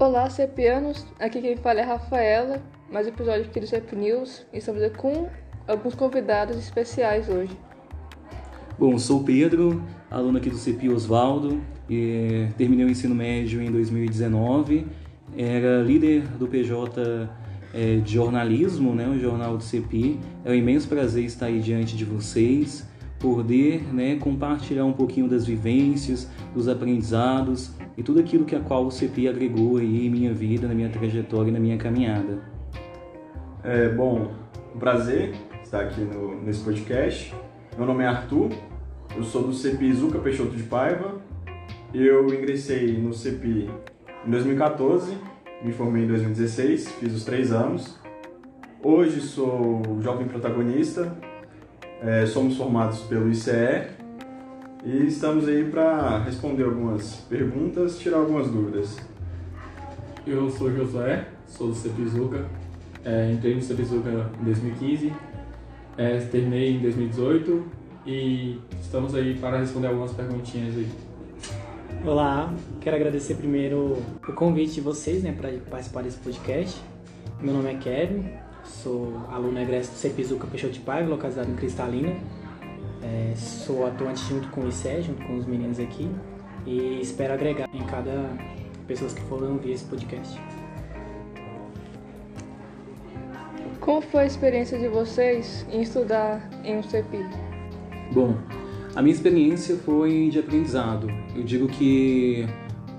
Olá, CEPianos! Aqui quem fala é Rafaela, mais um episódio aqui do CEP News e estamos aqui com alguns convidados especiais hoje. Bom, sou Pedro, aluno aqui do CEPI Osvaldo, e terminei o ensino médio em 2019, era líder do PJ é, de jornalismo, né, o jornal do CEPI. É um imenso prazer estar aí diante de vocês, poder né, compartilhar um pouquinho das vivências, dos aprendizados e tudo aquilo que a qual o CEPI agregou aí em minha vida, na minha trajetória e na minha caminhada. É, bom, um prazer estar aqui no, nesse podcast. Meu nome é Arthur, eu sou do CEPI Zuca Peixoto de Paiva. Eu ingressei no CEPI em 2014, me formei em 2016, fiz os três anos. Hoje sou jovem protagonista, é, somos formados pelo ICE e estamos aí para responder algumas perguntas, tirar algumas dúvidas. Eu sou Josué, sou do Cepizuca, é, entrei no Cepizuca em 2015, é, terminei em 2018 e estamos aí para responder algumas perguntinhas aí. Olá, quero agradecer primeiro o convite de vocês né, para participar desse podcast. Meu nome é Kevin, sou aluno egresso do Cepizuca Peixoto de Paiva, localizado em Cristalina. É, sou atuante junto com o ICE, junto com os meninos aqui, e espero agregar em cada pessoa que for ouvir esse podcast. Como foi a experiência de vocês em estudar em um CEPI? Bom, a minha experiência foi de aprendizado. Eu digo que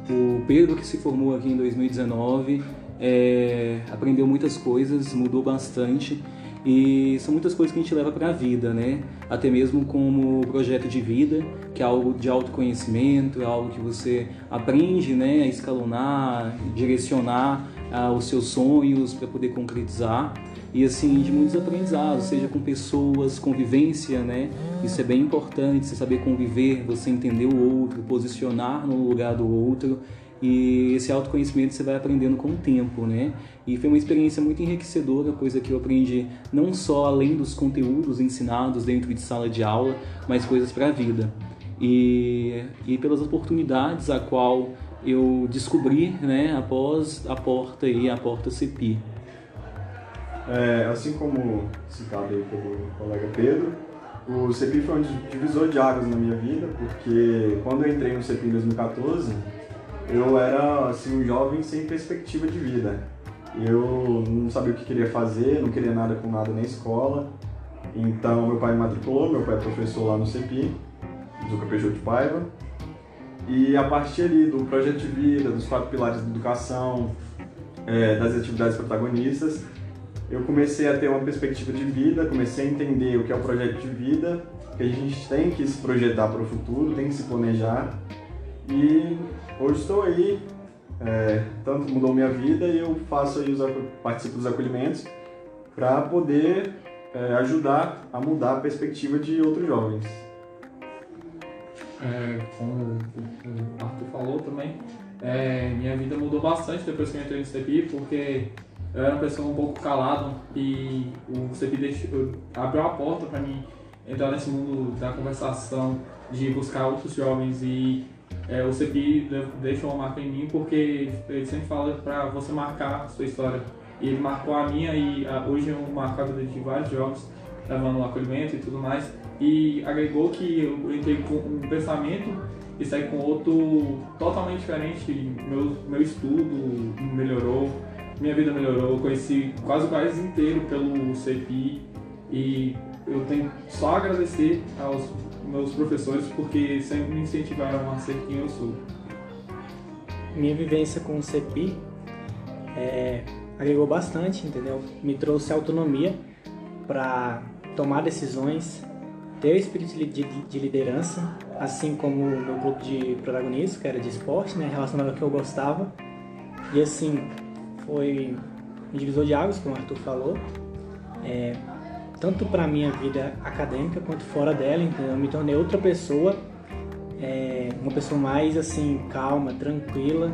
o Pedro que se formou aqui em 2019 é, aprendeu muitas coisas, mudou bastante e são muitas coisas que a gente leva para a vida, né? Até mesmo como projeto de vida, que é algo de autoconhecimento, é algo que você aprende, né, a escalonar, direcionar ah, os seus sonhos para poder concretizar e assim de muitos aprendizados, seja com pessoas, convivência, né? Isso é bem importante, você saber conviver, você entender o outro, posicionar no lugar do outro e esse autoconhecimento você vai aprendendo com o tempo, né? E foi uma experiência muito enriquecedora, coisa que eu aprendi não só além dos conteúdos ensinados dentro de sala de aula, mas coisas para a vida. E, e pelas oportunidades a qual eu descobri, né, após a porta aí, a porta CEPI. É, assim como citado aí pelo colega Pedro, o CEPI foi um divisor de águas na minha vida, porque quando eu entrei no CEPI em 2014, eu era assim um jovem sem perspectiva de vida. Eu não sabia o que queria fazer, não queria nada com nada na escola. Então meu pai me matriculou, meu pai é professor lá no CEPI, do Peixoto de Paiva. E a partir ali do projeto de vida, dos quatro pilares da educação, é, das atividades protagonistas, eu comecei a ter uma perspectiva de vida, comecei a entender o que é o projeto de vida, que a gente tem que se projetar para o futuro, tem que se planejar. E hoje estou aí, é, tanto mudou minha vida e eu faço aí os, participo dos acolhimentos para poder é, ajudar a mudar a perspectiva de outros jovens. É, como o Arthur falou também, é, minha vida mudou bastante depois que eu entrei no CEPI, porque eu era uma pessoa um pouco calado e o CEPI deixou, abriu a porta para mim entrar nesse mundo da conversação, de buscar outros jovens e é, o CEPI deixou uma marca em mim porque ele sempre fala para você marcar a sua história. E ele marcou a minha e a, hoje eu marco a vida de vários jovens, levando o acolhimento e tudo mais. E agregou que eu entrei com um pensamento e saí com outro totalmente diferente. Meu, meu estudo melhorou, minha vida melhorou, eu conheci quase o país inteiro pelo CEPI e eu tenho só a agradecer aos meus professores porque sempre me incentivaram a ser quem eu sou. Minha vivência com o CEPI é, agregou bastante, entendeu? Me trouxe autonomia para tomar decisões, ter o espírito de, de, liderança, assim como o meu grupo de protagonistas, que era de esporte, né, relacionado ao que eu gostava. E assim, foi um divisor de águas, como o Arthur falou. É, tanto para minha vida acadêmica quanto fora dela, entendeu? Eu me tornei outra pessoa, é, uma pessoa mais assim calma, tranquila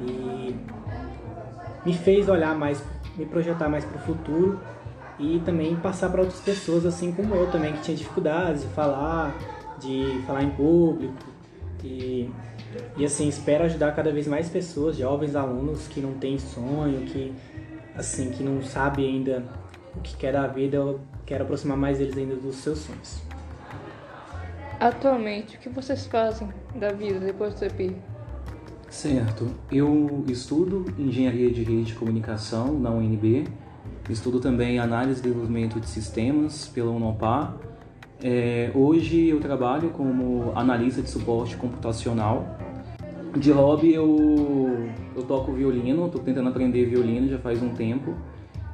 e me fez olhar mais, me projetar mais para o futuro e também passar para outras pessoas assim como eu também que tinha dificuldades de falar, de falar em público E, e assim, espero ajudar cada vez mais pessoas, jovens alunos que não têm sonho, que assim, que não sabem ainda o que quer da vida, eu quero aproximar mais eles ainda dos seus sonhos. Atualmente, o que vocês fazem da vida depois do CEPI? Certo. Eu estudo Engenharia de Rede de Comunicação na UNB, estudo também Análise e Desenvolvimento de Sistemas pela Unopar. É, hoje eu trabalho como analista de suporte computacional. De hobby eu, eu toco violino, estou tentando aprender violino já faz um tempo.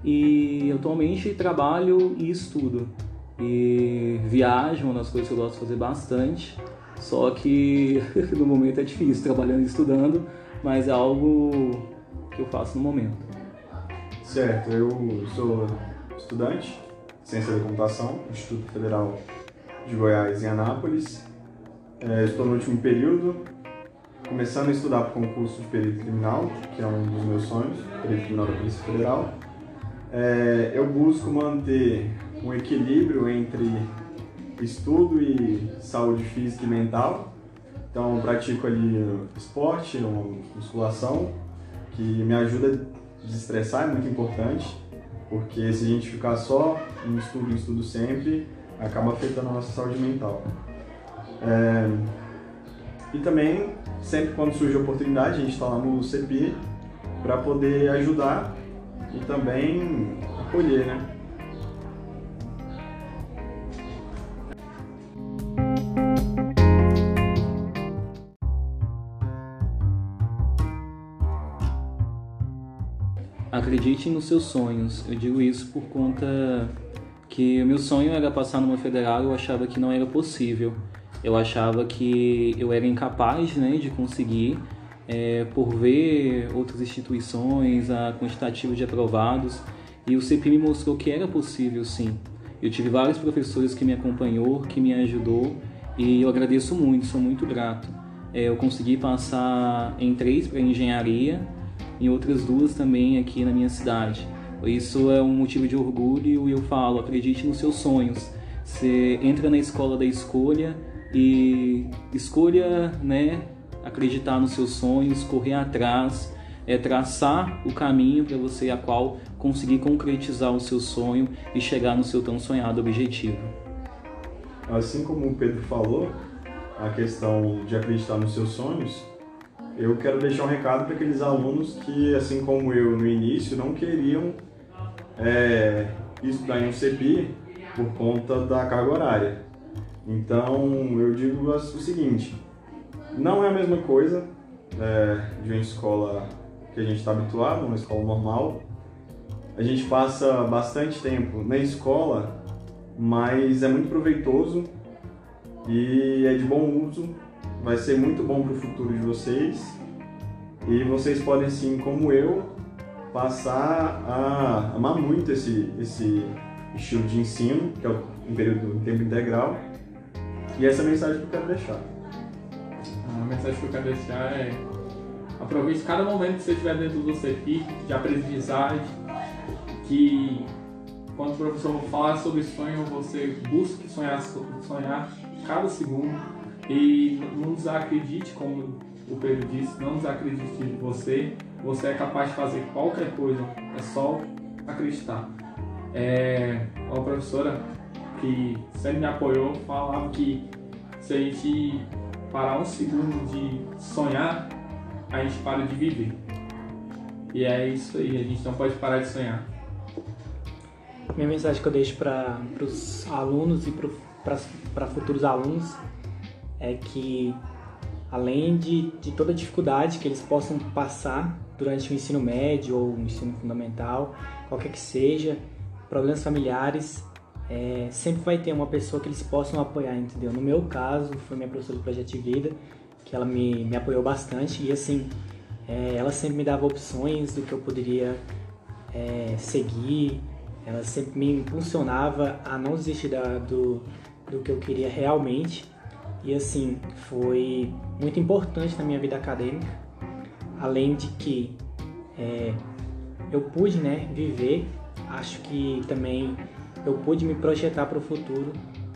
E atualmente trabalho e estudo. E viajo, uma das coisas que eu gosto de fazer bastante. Só que no momento é difícil, trabalhando e estudando, mas é algo que eu faço no momento. Certo, eu sou estudante Ciência da Computação, Instituto Federal de Goiás, em Anápolis. É, estou no último período, começando a estudar para o concurso de perito criminal, que é um dos meus sonhos, perito criminal da Polícia Federal. É, eu busco manter um equilíbrio entre estudo e saúde física e mental. Então, pratico ali esporte, musculação, que me ajuda a desestressar, é muito importante, porque se a gente ficar só em estudo, em estudo sempre, acaba afetando a nossa saúde mental. É... E também, sempre quando surge a oportunidade, a gente está lá no CEPI para poder ajudar e também acolher, né? Acredite nos seus sonhos. Eu digo isso por conta que o meu sonho era passar numa federal eu achava que não era possível. Eu achava que eu era incapaz né, de conseguir é, por ver outras instituições, a quantitativa de aprovados, e o CEPI me mostrou que era possível sim. Eu tive vários professores que me acompanhou, que me ajudou, e eu agradeço muito, sou muito grato. É, eu consegui passar em três para engenharia, em outras duas também aqui na minha cidade. Isso é um motivo de orgulho e eu falo, acredite nos seus sonhos. Você entra na escola da escolha e escolha, né, acreditar nos seus sonhos, correr atrás, é traçar o caminho para você a qual conseguir concretizar o seu sonho e chegar no seu tão sonhado objetivo. Assim como o Pedro falou, a questão de acreditar nos seus sonhos, eu quero deixar um recado para aqueles alunos que, assim como eu no início, não queriam é, estudar em um CEPI por conta da carga horária. Então, eu digo o seguinte, não é a mesma coisa é, de uma escola que a gente está habituado, uma escola normal. A gente passa bastante tempo na escola, mas é muito proveitoso e é de bom uso. Vai ser muito bom para o futuro de vocês. E vocês podem, sim, como eu, passar a amar muito esse, esse estilo de ensino, que é um período de tempo integral. E essa é a mensagem que eu quero deixar. A mensagem que eu quero deixar é aproveite cada momento que você estiver dentro do CEPI de aprendizagem, que quando o professor falar sobre sonho, você busque sonhar, sonhar cada segundo e não desacredite, como o Pedro disse, não desacredite de você, você é capaz de fazer qualquer coisa, é só acreditar. É, uma professora que sempre me apoiou falava que se a gente parar um segundo de sonhar, a gente para de viver. E é isso aí, a gente não pode parar de sonhar. Minha mensagem que eu deixo para os alunos e para futuros alunos é que, além de, de toda dificuldade que eles possam passar durante o ensino médio ou o ensino fundamental, qualquer que seja, problemas familiares, é, sempre vai ter uma pessoa que eles possam apoiar, entendeu? No meu caso, foi minha professora de projeto de vida, que ela me, me apoiou bastante e assim, é, ela sempre me dava opções do que eu poderia é, seguir, ela sempre me impulsionava a não desistir da, do, do que eu queria realmente. E assim, foi muito importante na minha vida acadêmica, além de que é, eu pude né, viver, acho que também eu pude me projetar para o futuro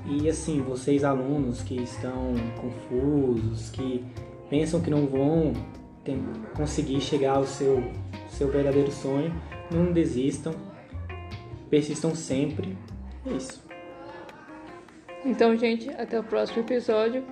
E assim, vocês alunos que estão confusos, que pensam que não vão conseguir chegar ao seu, seu verdadeiro sonho, não desistam, persistam sempre. É isso. Então, gente, até o próximo episódio.